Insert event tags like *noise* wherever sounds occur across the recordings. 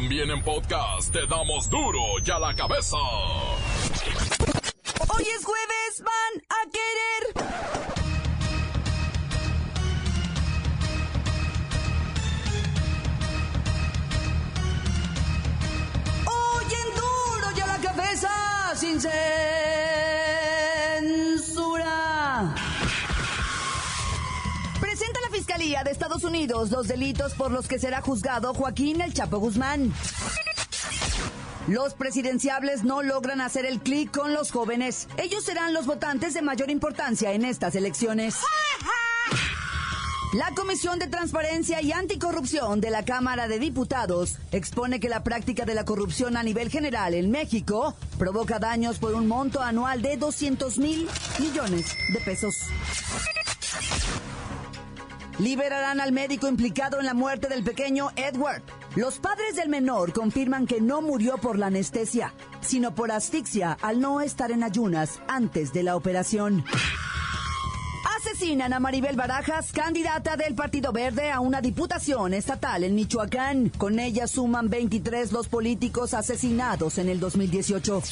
También en podcast te damos duro y a la cabeza. Hoy es jueves, van a querer. Hoy en duro y a la cabeza, sin censura. De Estados Unidos los delitos por los que será juzgado Joaquín El Chapo Guzmán. Los presidenciables no logran hacer el clic con los jóvenes. Ellos serán los votantes de mayor importancia en estas elecciones. La Comisión de Transparencia y Anticorrupción de la Cámara de Diputados expone que la práctica de la corrupción a nivel general en México provoca daños por un monto anual de 200 mil millones de pesos. Liberarán al médico implicado en la muerte del pequeño Edward. Los padres del menor confirman que no murió por la anestesia, sino por asfixia al no estar en ayunas antes de la operación. Asesinan a Maribel Barajas, candidata del Partido Verde a una diputación estatal en Michoacán. Con ella suman 23 los políticos asesinados en el 2018.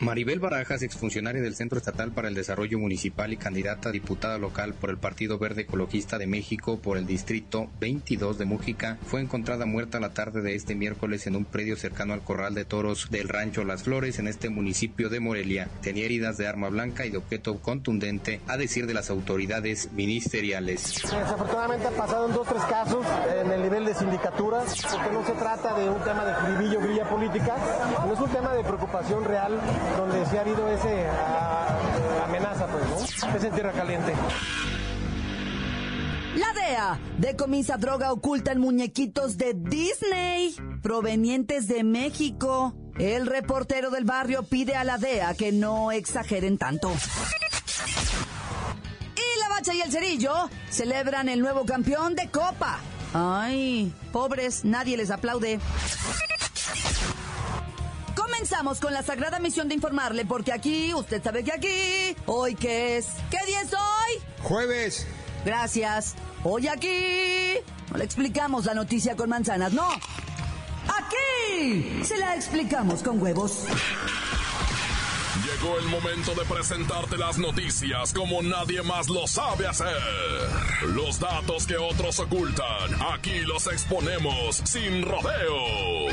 Maribel Barajas, exfuncionaria del Centro Estatal para el Desarrollo Municipal y candidata a diputada local por el Partido Verde Ecologista de México por el Distrito 22 de Mújica, fue encontrada muerta la tarde de este miércoles en un predio cercano al Corral de Toros del Rancho Las Flores en este municipio de Morelia. Tenía heridas de arma blanca y de objeto contundente, a decir de las autoridades ministeriales. Desafortunadamente en dos tres casos en el nivel de sindicatura, porque no se trata de un tema de juribillo, grilla política, no es un tema de preocupación real donde sí ha habido ese ah, amenaza, pues, ¿no? Es en tierra caliente. La DEA decomisa droga oculta en muñequitos de Disney provenientes de México. El reportero del barrio pide a la DEA que no exageren tanto. Y la bacha y el cerillo celebran el nuevo campeón de Copa. Ay, pobres, nadie les aplaude. Comenzamos con la sagrada misión de informarle, porque aquí, usted sabe que aquí, hoy qué es, ¿qué día es hoy? Jueves. Gracias. Hoy aquí no le explicamos la noticia con manzanas, no. Aquí se la explicamos con huevos. Llegó el momento de presentarte las noticias como nadie más lo sabe hacer. Los datos que otros ocultan, aquí los exponemos sin rodeos.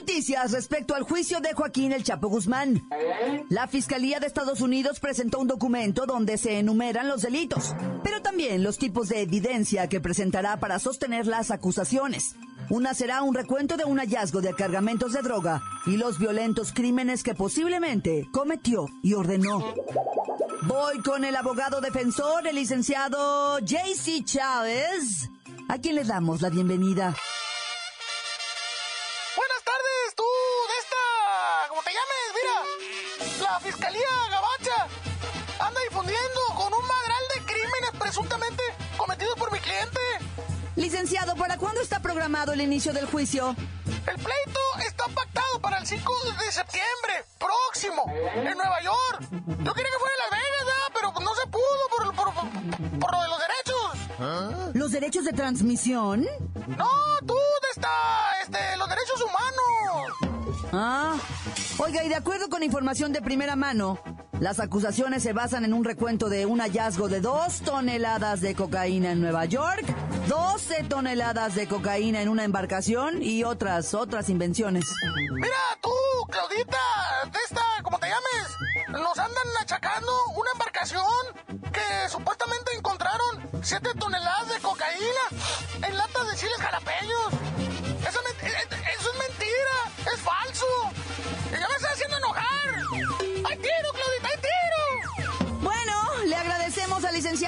Noticias respecto al juicio de Joaquín El Chapo Guzmán. La Fiscalía de Estados Unidos presentó un documento donde se enumeran los delitos, pero también los tipos de evidencia que presentará para sostener las acusaciones. Una será un recuento de un hallazgo de cargamentos de droga y los violentos crímenes que posiblemente cometió y ordenó. Voy con el abogado defensor, el licenciado JC Chávez, a quien le damos la bienvenida. La Fiscalía Gabacha anda difundiendo con un madral de crímenes presuntamente cometidos por mi cliente. Licenciado, ¿para cuándo está programado el inicio del juicio? El pleito está pactado para el 5 de septiembre, próximo, en Nueva York. Yo quería que fuera en Las Vegas, pero no se pudo por, por, por, por lo de los derechos. ¿Los derechos de transmisión? No, tú de esta, este, los derechos humanos. Ah, oiga, y de acuerdo con información de primera mano, las acusaciones se basan en un recuento de un hallazgo de dos toneladas de cocaína en Nueva York, 12 toneladas de cocaína en una embarcación y otras, otras invenciones. Mira, tú, Claudita, de esta, como te llames, nos andan achacando una embarcación que supuestamente encontraron 7 toneladas de cocaína en latas de chiles jalapeños. Eso, es eh, eso es mentira, es falso.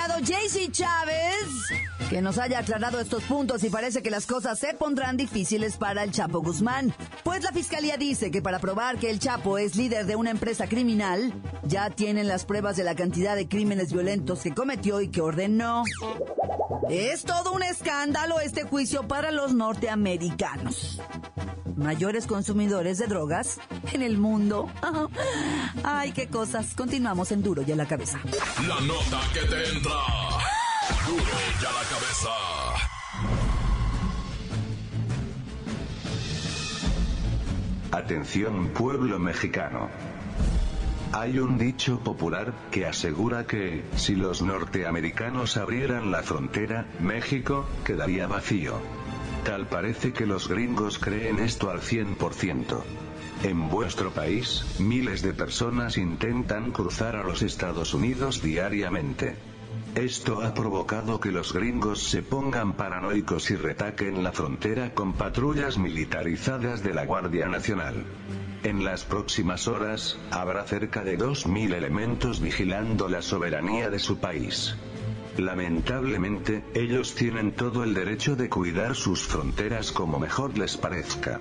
Licenciado JC Chávez, que nos haya aclarado estos puntos y parece que las cosas se pondrán difíciles para el Chapo Guzmán. Pues la fiscalía dice que para probar que el Chapo es líder de una empresa criminal, ya tienen las pruebas de la cantidad de crímenes violentos que cometió y que ordenó. Es todo un escándalo este juicio para los norteamericanos. Mayores consumidores de drogas en el mundo. *laughs* Ay, qué cosas. Continuamos en Duro y a la cabeza. La nota que te entra. Duro y a la cabeza. Atención pueblo mexicano. Hay un dicho popular que asegura que, si los norteamericanos abrieran la frontera, México quedaría vacío. Tal parece que los gringos creen esto al 100%. En vuestro país, miles de personas intentan cruzar a los Estados Unidos diariamente. Esto ha provocado que los gringos se pongan paranoicos y retaquen la frontera con patrullas militarizadas de la Guardia Nacional. En las próximas horas, habrá cerca de 2.000 elementos vigilando la soberanía de su país. Lamentablemente, ellos tienen todo el derecho de cuidar sus fronteras como mejor les parezca.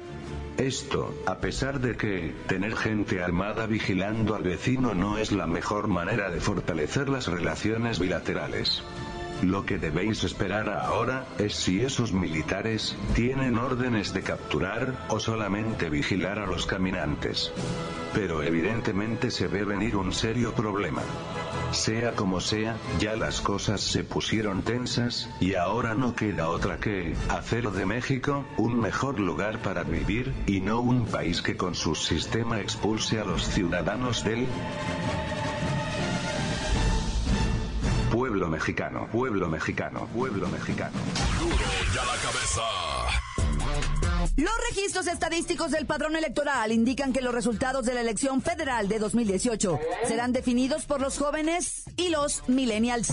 Esto, a pesar de que, tener gente armada vigilando al vecino no es la mejor manera de fortalecer las relaciones bilaterales. Lo que debéis esperar ahora, es si esos militares, tienen órdenes de capturar, o solamente vigilar a los caminantes. Pero evidentemente se ve venir un serio problema. Sea como sea, ya las cosas se pusieron tensas, y ahora no queda otra que, hacer de México, un mejor lugar para vivir, y no un país que con su sistema expulse a los ciudadanos del mexicano, pueblo mexicano, pueblo mexicano. La cabeza. Los registros estadísticos del padrón electoral indican que los resultados de la elección federal de 2018 serán definidos por los jóvenes y los millennials.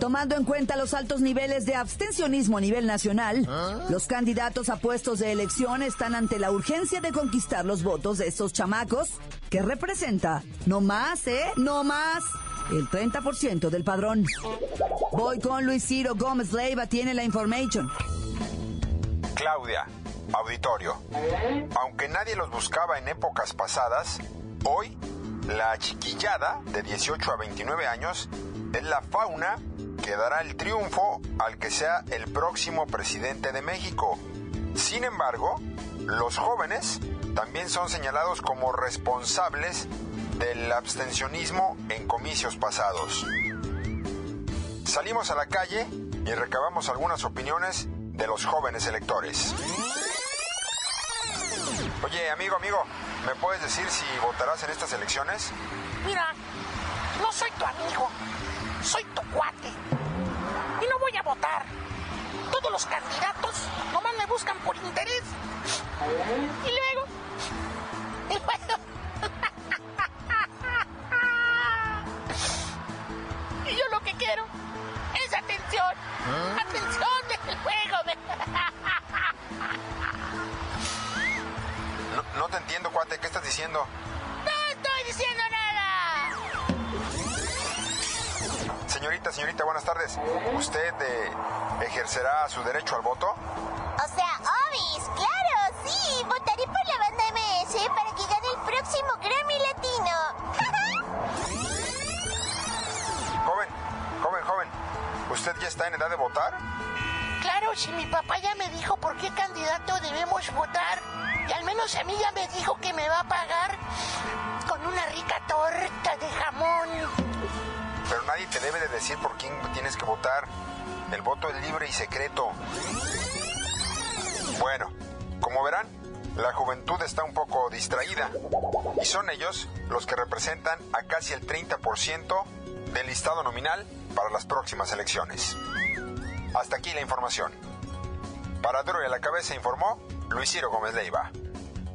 Tomando en cuenta los altos niveles de abstencionismo a nivel nacional, los candidatos a puestos de elección están ante la urgencia de conquistar los votos de estos chamacos, que representa no más, ¿eh? No más el 30% del padrón. Voy con Luis Ciro Gómez Leiva, tiene la information. Claudia, auditorio. Aunque nadie los buscaba en épocas pasadas, hoy la chiquillada de 18 a 29 años es la fauna que dará el triunfo al que sea el próximo presidente de México. Sin embargo, los jóvenes también son señalados como responsables del abstencionismo en comicios pasados. Salimos a la calle y recabamos algunas opiniones de los jóvenes electores. Oye, amigo, amigo, ¿me puedes decir si votarás en estas elecciones? Mira, no soy tu amigo, soy tu cuate. Y no voy a votar. Todos los candidatos nomás me buscan por interés. Y luego... *laughs* Y luego... atención. Atención del juego. no te entiendo, cuate, ¿qué estás diciendo? No estoy diciendo nada. Señorita, señorita, buenas tardes. ¿Usted eh, ejercerá su derecho al voto? O sea, Obis, y al menos a mí ya me dijo que me va a pagar con una rica torta de jamón. Pero nadie te debe de decir por quién tienes que votar. El voto es libre y secreto. Bueno, como verán, la juventud está un poco distraída. Y son ellos los que representan a casi el 30% del listado nominal para las próximas elecciones. Hasta aquí la información. Para Duro y a la Cabeza informó Luis Ciro Gómez Leiva.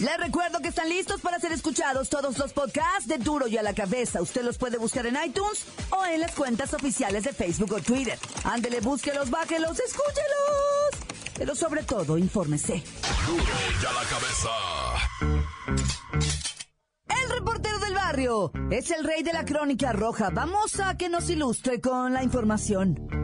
Les recuerdo que están listos para ser escuchados todos los podcasts de Duro y a la Cabeza. Usted los puede buscar en iTunes o en las cuentas oficiales de Facebook o Twitter. Ándele, búsquelos, bájelos, escúchelos. Pero sobre todo, infórmese. Duro y a la Cabeza. El reportero del barrio es el rey de la crónica roja. Vamos a que nos ilustre con la información.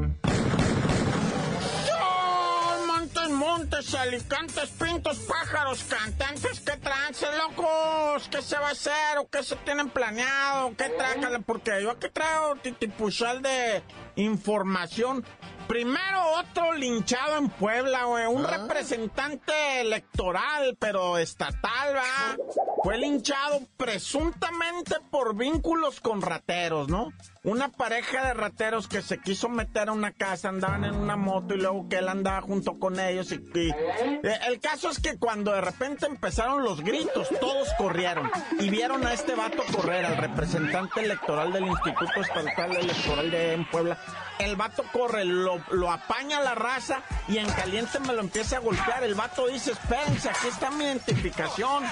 Montes, alicantes, pintos, pájaros, cantantes, ¿qué trance, locos? ¿Qué se va a hacer o qué se tienen planeado? ¿Qué traen? Porque yo aquí traigo titipuchal de información. Primero otro linchado en Puebla, güey. Un representante electoral, pero estatal, va. Fue linchado presuntamente por vínculos con rateros, ¿no? Una pareja de rateros que se quiso meter a una casa, andaban en una moto y luego que él andaba junto con ellos. Y, y- eh, el caso es que cuando de repente empezaron los gritos, todos corrieron y vieron a este vato correr, al representante electoral del Instituto Estatal Electoral de en Puebla. El vato corre, lo, lo apaña la raza y en caliente me lo empieza a golpear. El vato dice, espérense, aquí está mi identificación.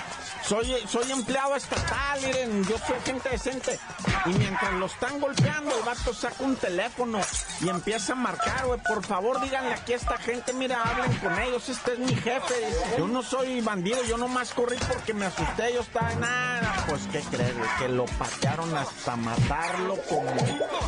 Soy, soy empleado estatal, miren, yo soy gente decente. Y mientras lo están golpeando, el vato saca un teléfono y empieza a marcar, güey, por favor díganle aquí a esta gente, mira, hablen con ellos, este es mi jefe. Yo no soy bandido, yo nomás corrí porque me asusté, yo estaba en nada. Pues, ¿qué crees, güey? Que lo patearon hasta matarlo como...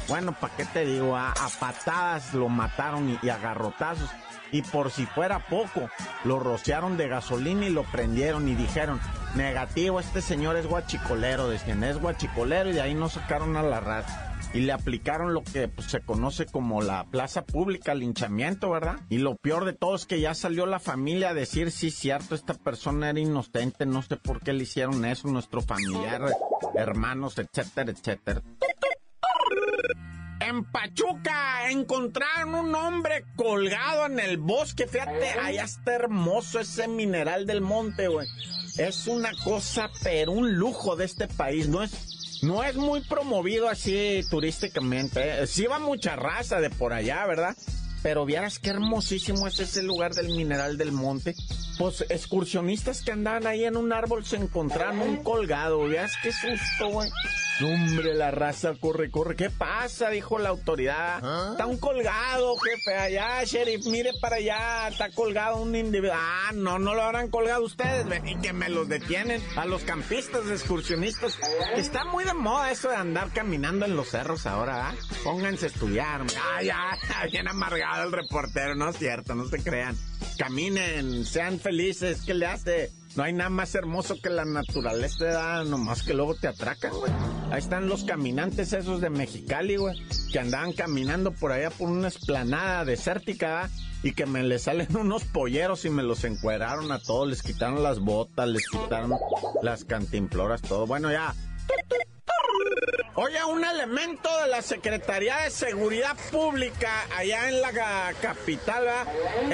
Bueno, ¿para qué te digo? A, patadas lo mataron y, y a garrotazos. Y por si fuera poco, lo rociaron de gasolina y lo prendieron y dijeron, negativo, este señor es guachicolero, decían, es guachicolero y de ahí no sacaron a la raza. Y le aplicaron lo que pues, se conoce como la plaza pública, linchamiento, ¿verdad? Y lo peor de todo es que ya salió la familia a decir, sí, cierto, esta persona era inocente, no sé por qué le hicieron eso, nuestro familiar, hermanos, etcétera, etcétera. En Pachuca encontraron un hombre colgado en el bosque. Fíjate, allá está hermoso ese mineral del monte, güey. Es una cosa, pero un lujo de este país. No es, no es muy promovido así turísticamente. ¿eh? Sí va mucha raza de por allá, ¿verdad? Pero vieras qué hermosísimo es ese lugar del mineral del monte. Pues excursionistas que andaban ahí en un árbol se encontraron un colgado. Vieras qué susto, güey. Hombre, la raza corre, corre. ¿Qué pasa? Dijo la autoridad. Está un colgado, jefe. Allá, sheriff, mire para allá. Está colgado un individuo. Ah, no, no lo habrán colgado ustedes. Y que me los detienen. A los campistas, excursionistas. Está muy de moda eso de andar caminando en los cerros ahora, ¿ah? Pónganse a estudiar. Ah, *laughs* ya, bien amargado el reportero. No es cierto, no se crean. Caminen, sean felices. ¿Qué le hace? No hay nada más hermoso que la naturaleza, ¿verdad? nomás que luego te atracan, güey. Ahí están los caminantes esos de Mexicali, güey, que andaban caminando por allá por una esplanada desértica. Y que me les salen *laughs* unos polleros y me los encueraron a todos, les quitaron las botas, les quitaron las cantimploras, todo. Bueno, ya. Oye, un elemento de la Secretaría de Seguridad Pública allá en la ca- capital, ¿verdad?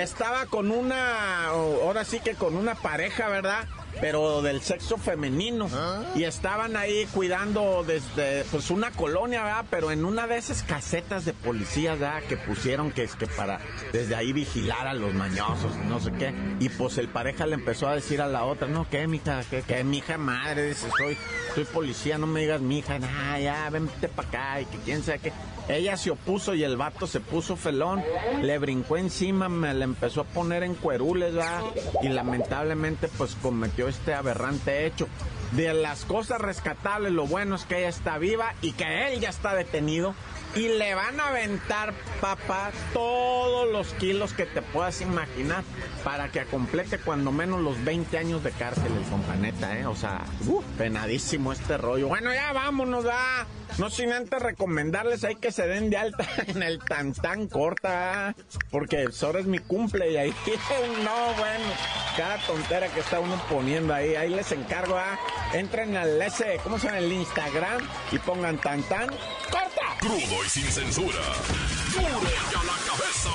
Estaba con una, ahora sí que con una pareja, ¿verdad? Pero del sexo femenino. Y estaban ahí cuidando desde, pues una colonia, ¿verdad? Pero en una de esas casetas de policías, ¿verdad? Que pusieron que es que para desde ahí vigilar a los mañosos, no sé qué. Y pues el pareja le empezó a decir a la otra, no, ¿qué, mija? ¿Qué, qué, mija madre? Dice, soy, soy policía, no me digas mija, nah, ya, vente para acá y que quién sabe qué. Ella se opuso y el vato se puso felón, le brincó encima, me le empezó a poner en cuerules, ¿verdad? Y lamentablemente pues cometió este aberrante hecho. De las cosas rescatables, lo bueno es que ella está viva y que él ya está detenido. Y le van a aventar, papá, todos los kilos que te puedas imaginar para que complete cuando menos los 20 años de cárcel el companeta, ¿eh? O sea, penadísimo este rollo. Bueno, ya vámonos, va. No sin antes recomendarles ahí que se den de alta *laughs* en el tan tan corta, porque ahora es mi cumple y ahí *laughs* no, bueno, cada tontera que está uno poniendo ahí, ahí les encargo, ¿ah? entren al ese, ¿cómo se llama? El Instagram y pongan tan tan corta. Crudo y sin censura. Duro y a la cabeza.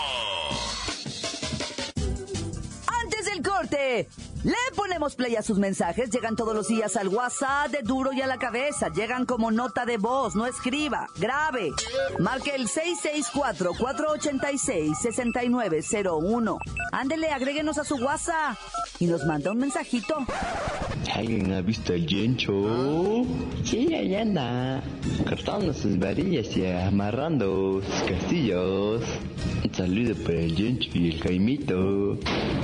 Antes del corte, Le ponemos play a sus mensajes, llegan todos los días al WhatsApp de Duro y a la cabeza, llegan como nota de voz, no escriba, grave. Marque el 664-486-6901. Ándele, agréguenos a su WhatsApp y nos manda un mensajito. ¿Alguien ha visto el Yencho? Sí, allá anda, cortando sus varillas y amarrando sus castillos. Un saludo para el Yencho y el Jaimito.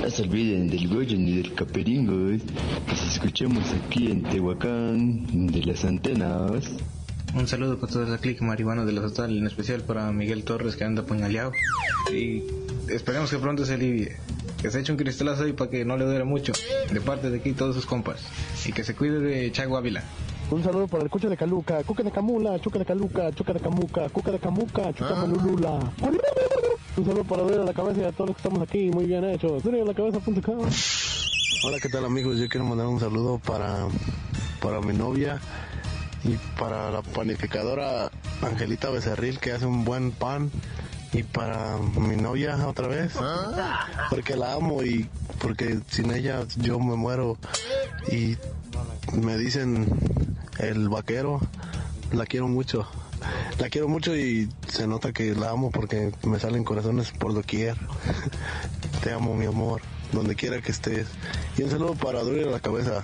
No se olviden del Goyo ni del Caperingos. Nos escuchamos aquí en Tehuacán, de las antenas. Un saludo para toda la clique marihuana de la total, en especial para Miguel Torres que anda apuñaleado. Y esperemos que pronto se alivie. Que se eche un cristalazo ahí para que no le duele mucho. De parte de aquí todos sus compas. Y que se cuide de Chago Ávila. Un saludo para el Cucha de Caluca, Cuca de Camula, Chuca de Caluca, Chuca de Camuca, Cuca de Camuca, Chuca Malulula. Un saludo para Dura la cabeza y a todos los que estamos aquí, muy bien hecho. Cabeza.com. Hola, ¿qué tal amigos? Yo quiero mandar un saludo para, para mi novia y para la panificadora Angelita Becerril que hace un buen pan y para mi novia otra vez porque la amo y porque sin ella yo me muero y me dicen el vaquero la quiero mucho la quiero mucho y se nota que la amo porque me salen corazones por doquier *laughs* te amo mi amor donde quiera que estés y un saludo para Duro la cabeza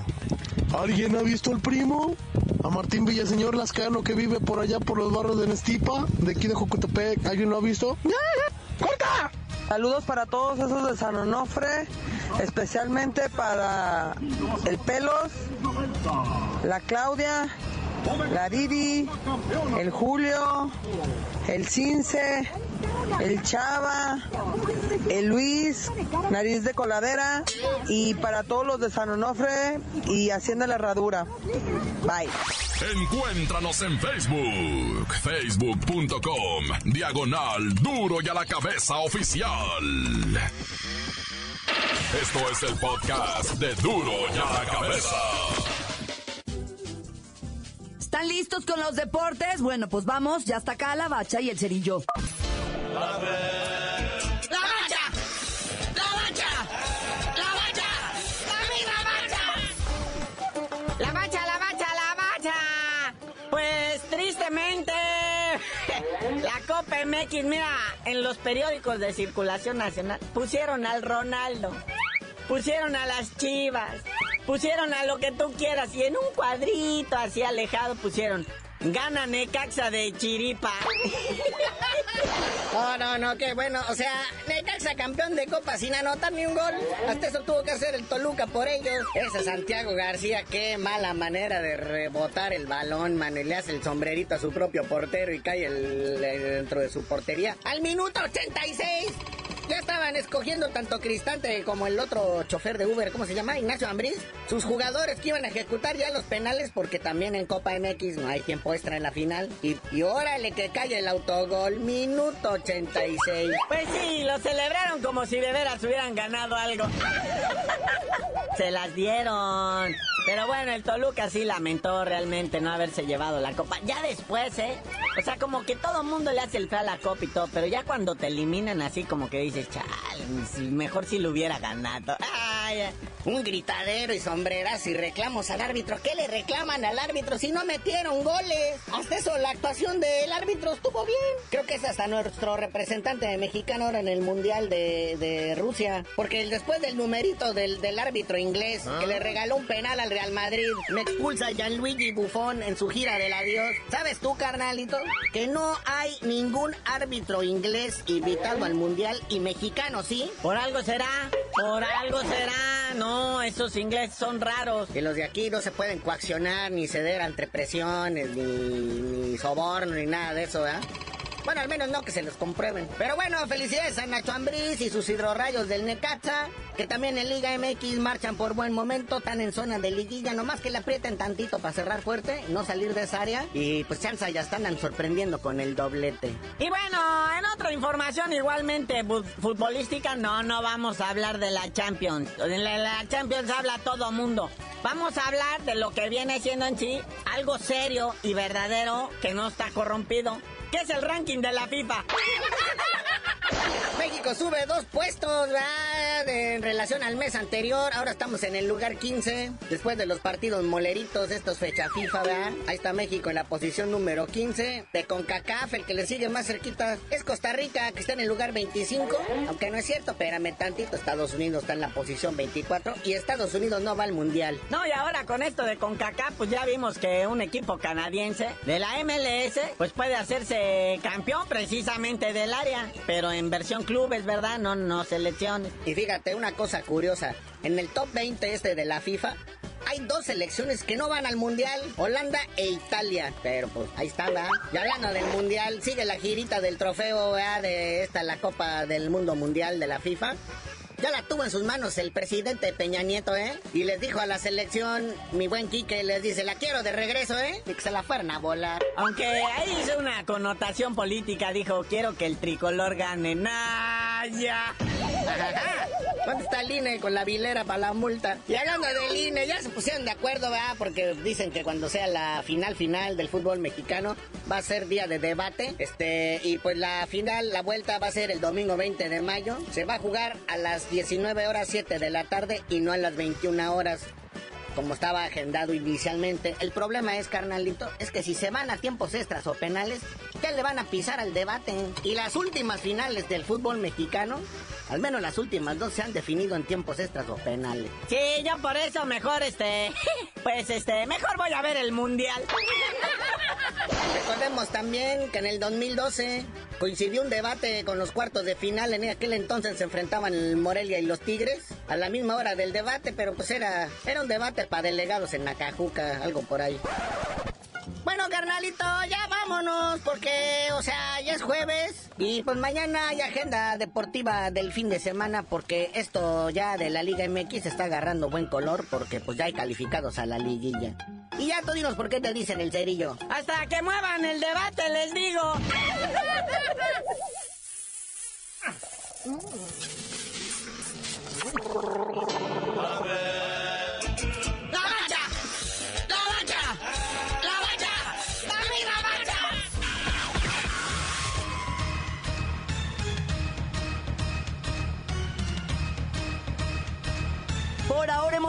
¿Alguien ha visto al primo? A Martín Villaseñor Lascano que vive por allá por los barrios de Nestipa, de aquí de Jocotepec. ¿Alguien lo ha visto? ¡Corta! Saludos para todos esos de San Onofre, especialmente para el Pelos, la Claudia, la Didi, el Julio, el Cince, el Chava, el Luis, Nariz de Coladera y para todos los de San Onofre y Hacienda la Herradura. Bye. Encuéntranos en Facebook, facebook.com, diagonal duro y a la cabeza oficial. Esto es el podcast de duro y a la cabeza. ¿Están listos con los deportes? Bueno, pues vamos, ya está acá la bacha y el cerillo. ¡La bacha! ¡La bacha! ¡La bacha! ¡La bacha! ¡La bacha, la bacha, la bacha! Pues tristemente, *laughs* la Copa MX, mira, en los periódicos de circulación nacional pusieron al Ronaldo, pusieron a las Chivas, pusieron a lo que tú quieras y en un cuadrito así alejado pusieron Gana Necaxa de Chiripa. No, *laughs* no, no, qué bueno. O sea, Necaxa campeón de Copa sin anotar ni un gol. Hasta eso tuvo que hacer el Toluca por ellos. Ese Santiago García, qué mala manera de rebotar el balón, man. Le hace el sombrerito a su propio portero y cae el- dentro de su portería. Al minuto 86. Ya estaban escogiendo tanto Cristante como el otro chofer de Uber, ¿cómo se llama? Ignacio Ambriz. Sus jugadores que iban a ejecutar ya los penales porque también en Copa MX no hay tiempo extra en la final. Y, y órale que cae el autogol, minuto 86. Pues sí, lo celebraron como si de veras hubieran ganado algo. *laughs* Se las dieron. Pero bueno, el Toluca sí lamentó realmente no haberse llevado la copa. Ya después, ¿eh? O sea, como que todo mundo le hace el feo a la copa y todo, pero ya cuando te eliminan así como que dices, chale, si- mejor si lo hubiera ganado. Un gritadero y sombreras y reclamos al árbitro. ¿Qué le reclaman al árbitro si no metieron goles? Hasta eso, la actuación del árbitro estuvo bien. Creo que es hasta nuestro representante mexicano ahora en el Mundial de, de Rusia. Porque después del numerito del, del árbitro inglés que le regaló un penal al Real Madrid, me expulsa a Gianluigi Buffon en su gira del adiós. ¿Sabes tú, carnalito? Que no hay ningún árbitro inglés invitado al Mundial y mexicano, ¿sí? Por algo será, por algo será. No, esos ingleses son raros. Y los de aquí no se pueden coaccionar ni ceder ante presiones, ni, ni soborno, ni nada de eso, ¿verdad? Bueno, al menos no que se los comprueben. Pero bueno, felicidades a Nacho Ambriz y sus hidrorrayos del Necaxa, que también en Liga MX marchan por buen momento, están en zona de liguilla, nomás que le aprieten tantito para cerrar fuerte no salir de esa área. Y pues chance ya están sorprendiendo con el doblete. Y bueno, en otra información igualmente futbolística, no, no vamos a hablar de la Champions. En la Champions habla todo mundo. Vamos a hablar de lo que viene siendo en sí algo serio y verdadero que no está corrompido. ¿Qué es el ranking de la FIFA? *laughs* México sube dos puestos, ¿verdad? En relación al mes anterior. Ahora estamos en el lugar 15. Después de los partidos moleritos, estos fecha FIFA, ¿verdad? Ahí está México en la posición número 15. De CONCACAF, el que le sigue más cerquita es Costa Rica, que está en el lugar 25. Aunque no es cierto, espérame tantito. Estados Unidos está en la posición 24 y Estados Unidos no va al mundial. No, y ahora con esto de CONCACAF, pues ya vimos que un equipo canadiense de la MLS, pues puede hacerse campeón precisamente del área, pero en versión clubes, ¿verdad? No, no selecciones. Y fíjate, una cosa curiosa, en el top 20 este de la FIFA, hay dos selecciones que no van al mundial, Holanda e Italia. Pero pues ahí está, ¿verdad? Y hablando del mundial, sigue la girita del trofeo, ¿verdad? De esta, la Copa del Mundo Mundial de la FIFA. Ya la tuvo en sus manos el presidente Peña Nieto, ¿eh? Y les dijo a la selección, mi buen Quique, les dice, la quiero de regreso, ¿eh? Y que se la fueran a volar. Aunque ahí hizo una connotación política, dijo, quiero que el tricolor gane. ¡Naya! *laughs* ¿Dónde está el INE con la vilera para la multa? Y hablando del INE, ya se pusieron de acuerdo, ¿verdad? Porque dicen que cuando sea la final final del fútbol mexicano va a ser día de debate. Este, y pues la final, la vuelta va a ser el domingo 20 de mayo. Se va a jugar a las 19 horas 7 de la tarde y no a las 21 horas como estaba agendado inicialmente. El problema es, carnalito, es que si se van a tiempos extras o penales, ya le van a pisar al debate. Y las últimas finales del fútbol mexicano, al menos las últimas dos, se han definido en tiempos extras o penales. Sí, yo por eso mejor, este, *laughs* pues, este, mejor voy a ver el mundial. *laughs* Recordemos también que en el 2012 coincidió un debate con los cuartos de final. En aquel entonces se enfrentaban el Morelia y los Tigres a la misma hora del debate, pero pues era, era un debate para delegados en Nacajuca, algo por ahí. Bueno, carnalito, ya vámonos, porque, o sea, ya es jueves y pues mañana hay agenda deportiva del fin de semana, porque esto ya de la Liga MX está agarrando buen color, porque pues ya hay calificados a la liguilla. Y ya tú dinos por qué te dicen el cerillo. Hasta que muevan el debate, les digo. ¡La